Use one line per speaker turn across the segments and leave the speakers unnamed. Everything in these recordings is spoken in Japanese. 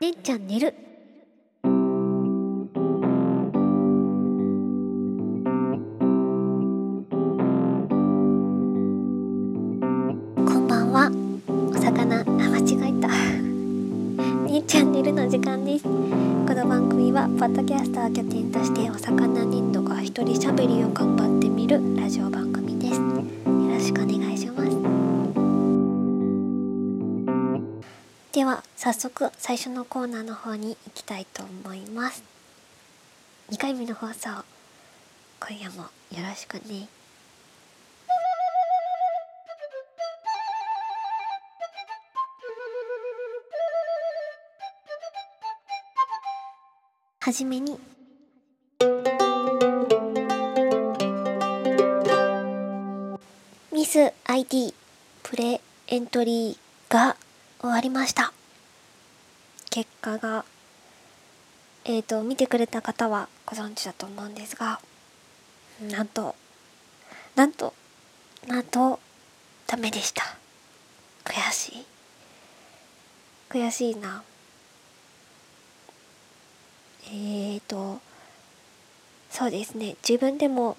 ねんちゃん寝る。こんばんは。お魚あ間違えた。ねんチャンネルの時間です。この番組はポッドキャスター拠点としてお魚粘土が一人喋りを頑張ってみるラジオ番組です。よろしくお願いでは早速最初のコーナーの方に行きたいと思います。2回目の放送今夜もよろしくね。はじめに。ミス ID プレエントリーが終わりました。結果がえーと見てくれた方はご存知だと思うんですがなんとなんとなんとダメでした。悔しい。悔しいな。えーとそうですね。自分でも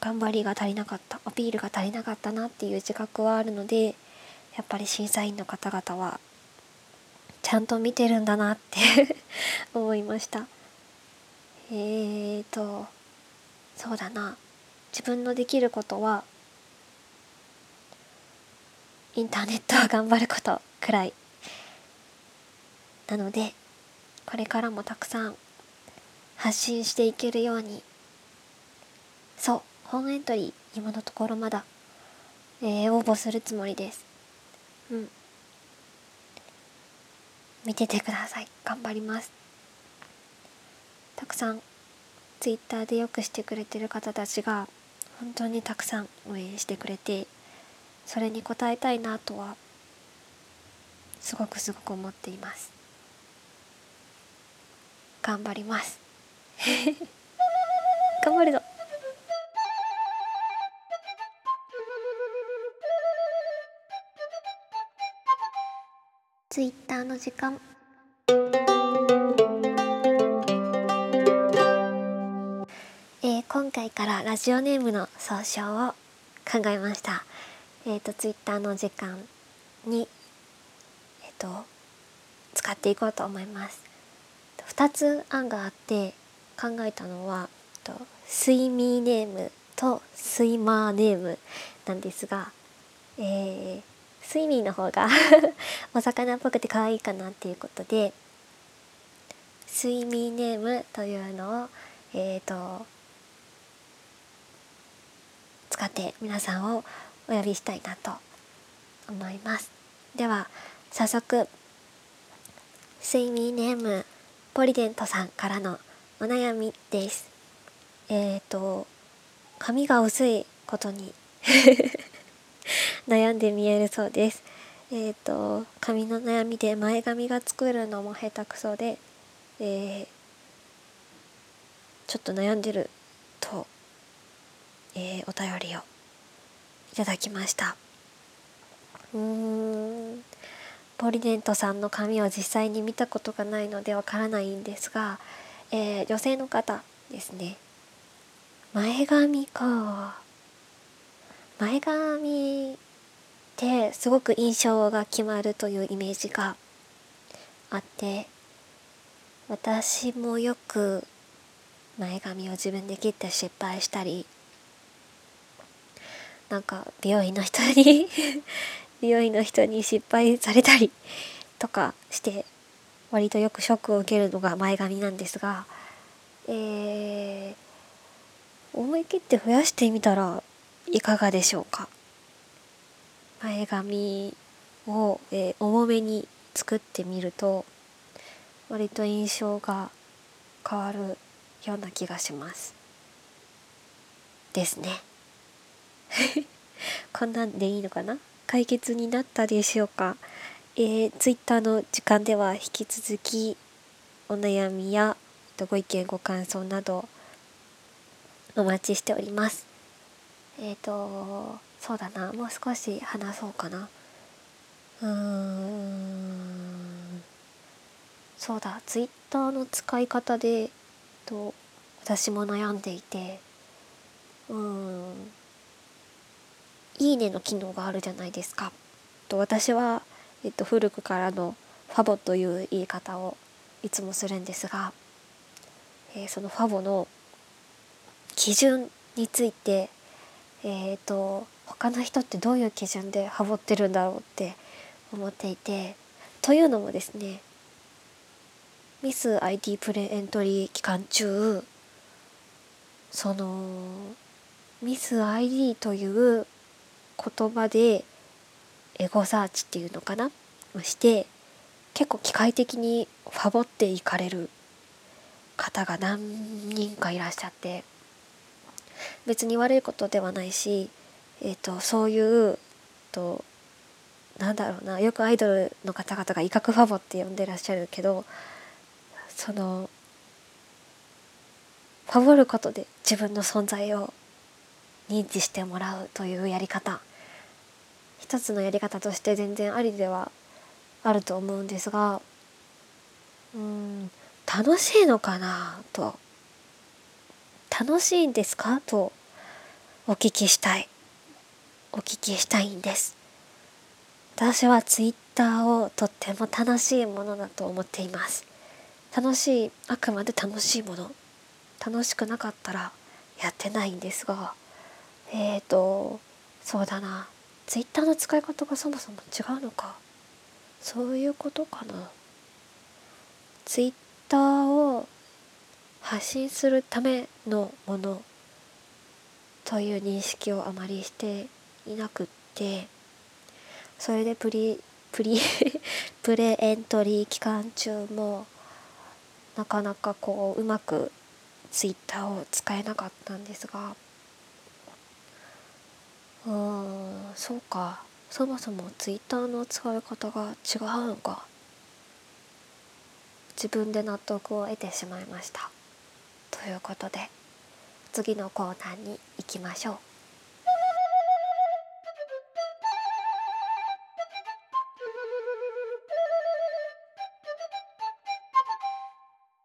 頑張りが足りなかった。アピールが足りなかったなっていう自覚はあるのでやっぱり審査員の方々はちゃんと見てるんだなって 思いました。えーとそうだな。自分のできることはインターネットを頑張ることくらい。なのでこれからもたくさん発信していけるように。そう本エントリー今のところまだ、えー、応募するつもりです。うん。見ててください。頑張ります。たくさんツイッターでよくしてくれてる方たちが本当にたくさん応援してくれてそれに応えたいなとはすごくすごく思っています。頑張ります。頑張るぞ。ツイッターの時間。えー、今回からラジオネームの総称を考えました。えっ、ー、とツイッターの時間にえっ、ー、と使っていこうと思います。2つ案があって考えたのはと睡眠ネームとスイマーネームなんですが、えー、睡眠の方が お魚っぽくて可愛いかなっていうことで睡眠ネームというのをえっ、ー、と使って皆さんをお呼びしたいなと思います。では早速睡眠ネームポリデントさんからのお悩みです。えっ、ー、と髪が薄いことに 悩んで見えるそうです。えっ、ー、と髪の悩みで前髪が作るのも下手くそで、えー、ちょっと悩んでるとえー、お便りをいただきました。うーん。ポリデントさんの髪を実際に見たことがないのでわからないんですが、えー、女性の方ですね。前髪か。前髪てすごく印象が決まるというイメージがあって私もよく前髪を自分で切って失敗したりなんか美容院の人に 美容院の人に失敗されたり とかして割とよくショックを受けるのが前髪なんですが、えー、思い切って増やしてみたらいかがでしょうか？前髪を、えー、重めに作ってみると割と印象が変わるような気がします。ですね。こんなんでいいのかな？解決になったでしょうか？えー、ツイッターの時間では引き続きお悩みやご意見ご感想などお待ちしております。えっ、ー、とそうだな。もう少し話そうかな。うーん。そうだ。ツイッターの使い方でと私も悩んでいて。うん。いいねの機能があるじゃないですか。と私は、えっと、古くからのファボという言い方をいつもするんですが、えー、そのファボの基準についてえっ、ー、と他の人ってどういう基準でハボってるんだろうって思っていてというのもですねミス IT プレエントリー期間中そのミス ID という言葉でエゴサーチっていうのかなをして結構機械的にファボっていかれる方が何人かいらっしゃって別に悪いことではないし、えーと、そういうとなんだろうなよくアイドルの方々が威嚇ファボって呼んでらっしゃるけどそのファボることで自分の存在を認知してもらうというやり方。一つのやり方として全然ありではあると思うんですがうん楽しいのかなと。楽しいんですか？とお聞きしたい。お聞きしたいんです。私はツイッターをとっても楽しいものだと思っています。楽しいあくまで楽しいもの。楽しくなかったらやってないんですがえっ、ー、とそうだな。ツイッターの使い方がそもそも違うのか。そういうことかな。ツイッターを発信するためのものという認識をあまりしていなくってそれでプリプリ プレエントリー期間中もなかなかこううまくツイッターを使えなかったんですがうーんそうか。そもそもツイッターの使い方が違うのか。自分で納得を得てしまいました。ということで次のコーナーに行きましょう。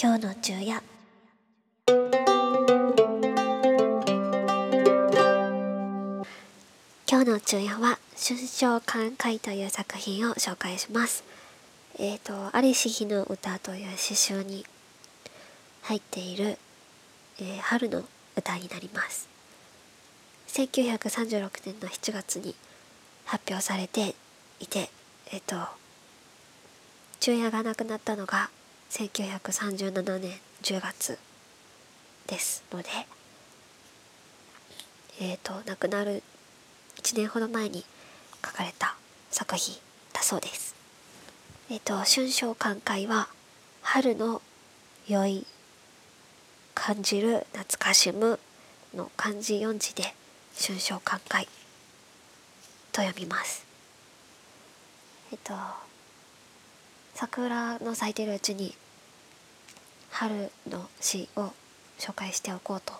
今日の昼夜。今日の昼夜は春章寛解という作品を紹介します。えっ、ー、と「ありし日の歌」という詩集に入っている、えー、春の歌になります。1936年の7月に発表されていてえっ、ー、と昼夜が亡くなったのが1937年10月ですのでえっ、ー、と亡くなる1年ほど前に書かれた作品だそうです。えっ、ー、と春章寛解は春の良い感じる懐かしむの漢字4字で春章寛解と読みます。えっと桜の咲いてるうちに春の詩を紹介しておこうと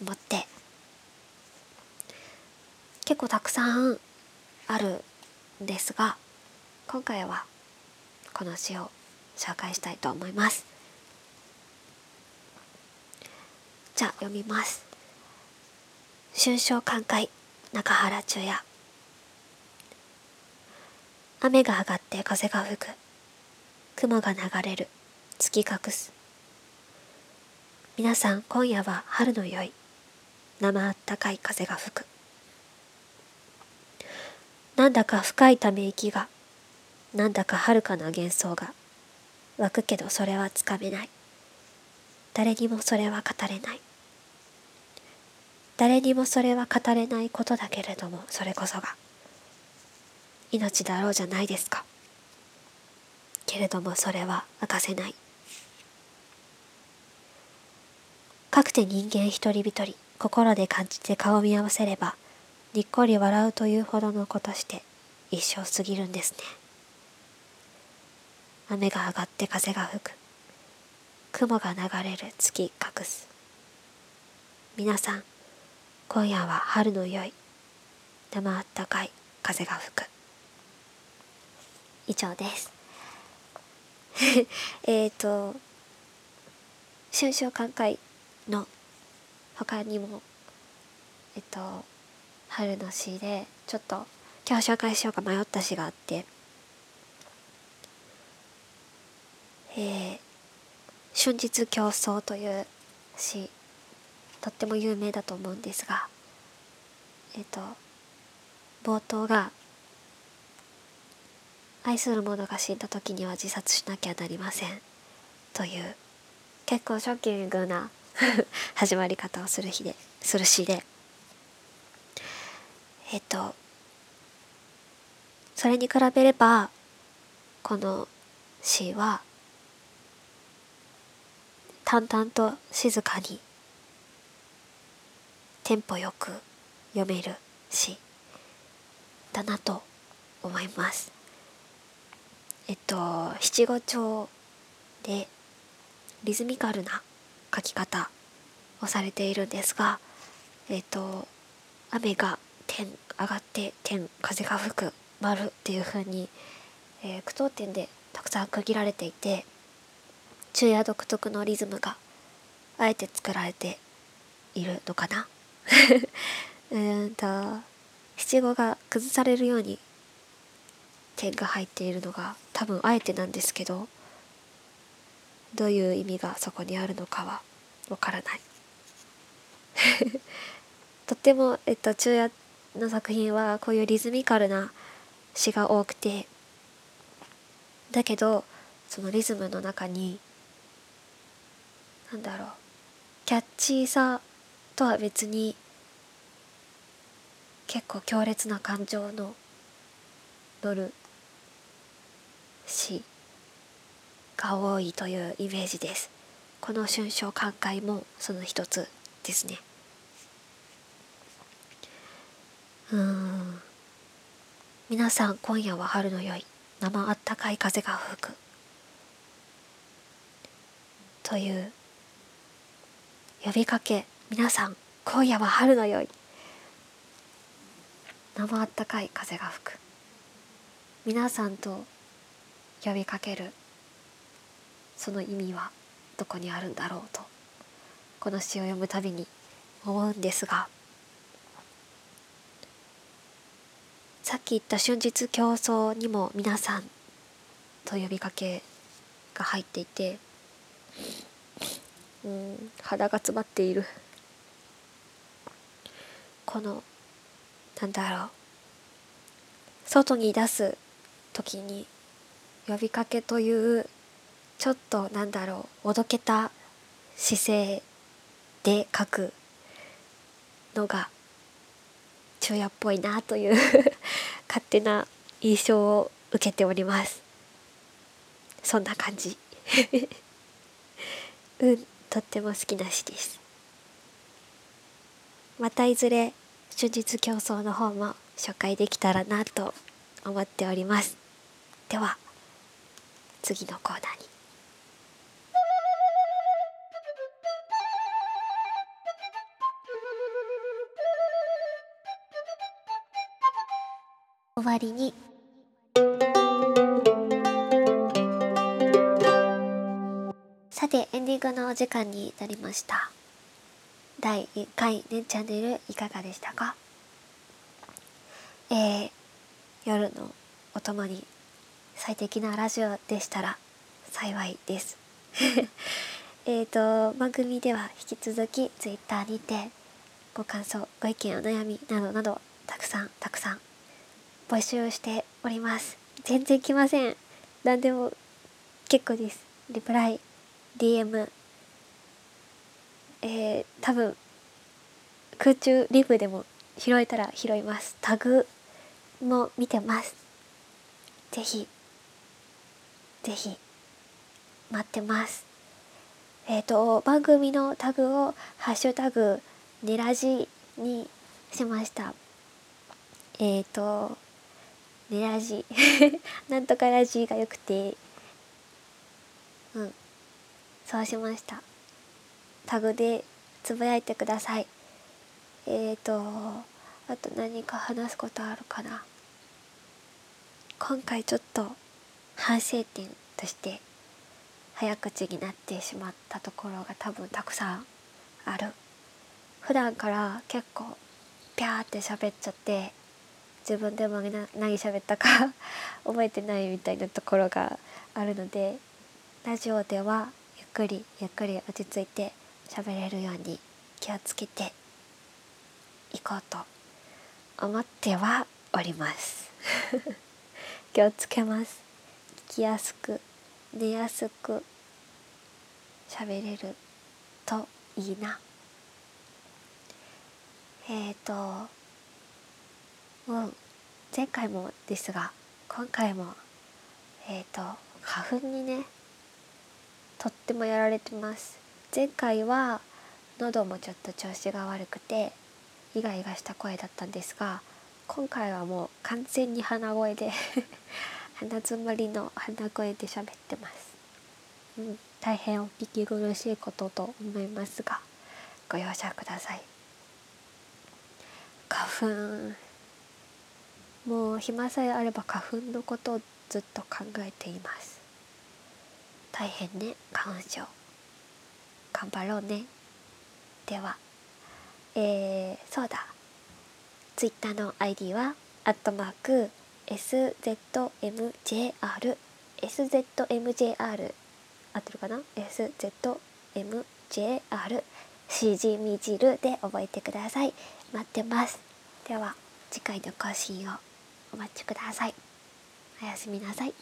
思って。結構たくさんあるんですが今回はこの詩を紹介したいと思います。じゃあ読みます。春章寛解中原中也。雨が上がって風が吹く。雲が流れる。月隠す。皆さん今夜は春の良い生あったかい風が吹く。なんだか深いため息が。なんだか遥かな幻想が。湧くけどそれはつかめない。誰にもそれは語れない。誰にもそれは語れないことだけれどもそれこそが。命だろうじゃないですか。けれどもそれは明かせない。かくて人間一人一人心で感じて顔を見合わせればにっこり笑うというほどのことして一生過ぎるんですね。雨が上がって風が吹く。雲が流れる。月隠す。皆さん今夜は春の良い生あったかい風が吹く。以上です。えっと春秋寛解の他にもえっと春の詩でちょっと今日紹介しようか迷った詩があってえー「春日競争」という詩とっても有名だと思うんですがえっと冒頭が愛する者が死んだ時には自殺しなきゃなりませんという結構ショッキングな 始まり方をする日でする詩でえっとそれに比べればこの詩は淡々と静かにテンポよく読める詩だなと思います。えっと七五調でリズミカルな書き方をされているんですがえっと雨が点上がって点風が吹く丸っていう風に、えー、句読点でたくさん区切られていて昼夜独特のリズムがあえて作られているのかな。うんと七五が崩されるように点が入っているのが多分あえてなんですけどどういう意味がそこにあるのかはわからない。とっても、えっと、昼夜の作品はこういうリズミカルな詩が多くてだけどそのリズムの中になんだろうキャッチーさとは別に結構強烈な感情の乗る詩が多いというイメージです。この春章寛解もその一つですね。うん。皆さん今夜は春のよい生あったかい風が吹く。という呼びかけ皆さん今夜は春のよい生あったかい風が吹く。皆さんと呼びかける。その意味はどこにあるんだろうと。この詩を読むたびに思うんですが。さっき言った春日競争にも皆さんと呼びかけが入っていてうん肌が詰まっている。このなんだろう。外に出す時に呼びかけというちょっとなんだろうおどけた姿勢で書くのが昼夜っぽいなという 勝手な印象を受けております。そんな感じ。うんとっても好きな詩です。またいずれ手術競争の方も紹介できたらなと思っております。では。次のコーナーに。終わりに。さてエンディングのお時間になりました。第1回ねチャンネルいかがでしたか？えー、夜のお供に最適なラジオでしたら幸いです。えっと番組では引き続き Twitter にてご感想ご意見お悩みなどなどたくさんたくさん募集しております。全然来ません。何でも結構です。リプライ DM えー、多分空中リブでも拾えたら拾います。タグも見てます。ぜひぜひ待ってます。えっ、ー、と番組のタグを「ハッシュタグねラジ」にしました。えっ、ー、とねラジ。なんとかラジがよくて。うん。そうしました。タグでつぶやいてください。えっ、ー、とあと何か話すことあるかな。今回ちょっと反省点として早口になってしまったところが多分たくさんある。普段から結構ピャーって喋っちゃって自分でも何喋ったか 覚えてないみたいなところがあるのでラジオではゆっくりゆっくり落ち着いて喋れるように気をつけていこうと思ってはおります。気をつけます。聞きやすく寝やすく喋れるといいな。えっ、ー、とうん前回もですが今回もえっ、ー、と花粉にねとってもやられてます。前回は喉もちょっと調子が悪くてイガイガした声だったんですが今回はもう完全に鼻声で 鼻詰まりの鼻声で喋ってます、うん、大変お聞き苦しいことと思いますがご容赦ください。花粉。もう暇さえあれば花粉のことをずっと考えています。大変ね花粉症。頑張ろうね。ではえー、そうだ。ツイッターの ID はアットマーク SZMJR SZMJR 合ってるかな？SZMJR しじみ汁で覚えてください。待ってます。では次回の更新をお待ちください。おやすみなさい。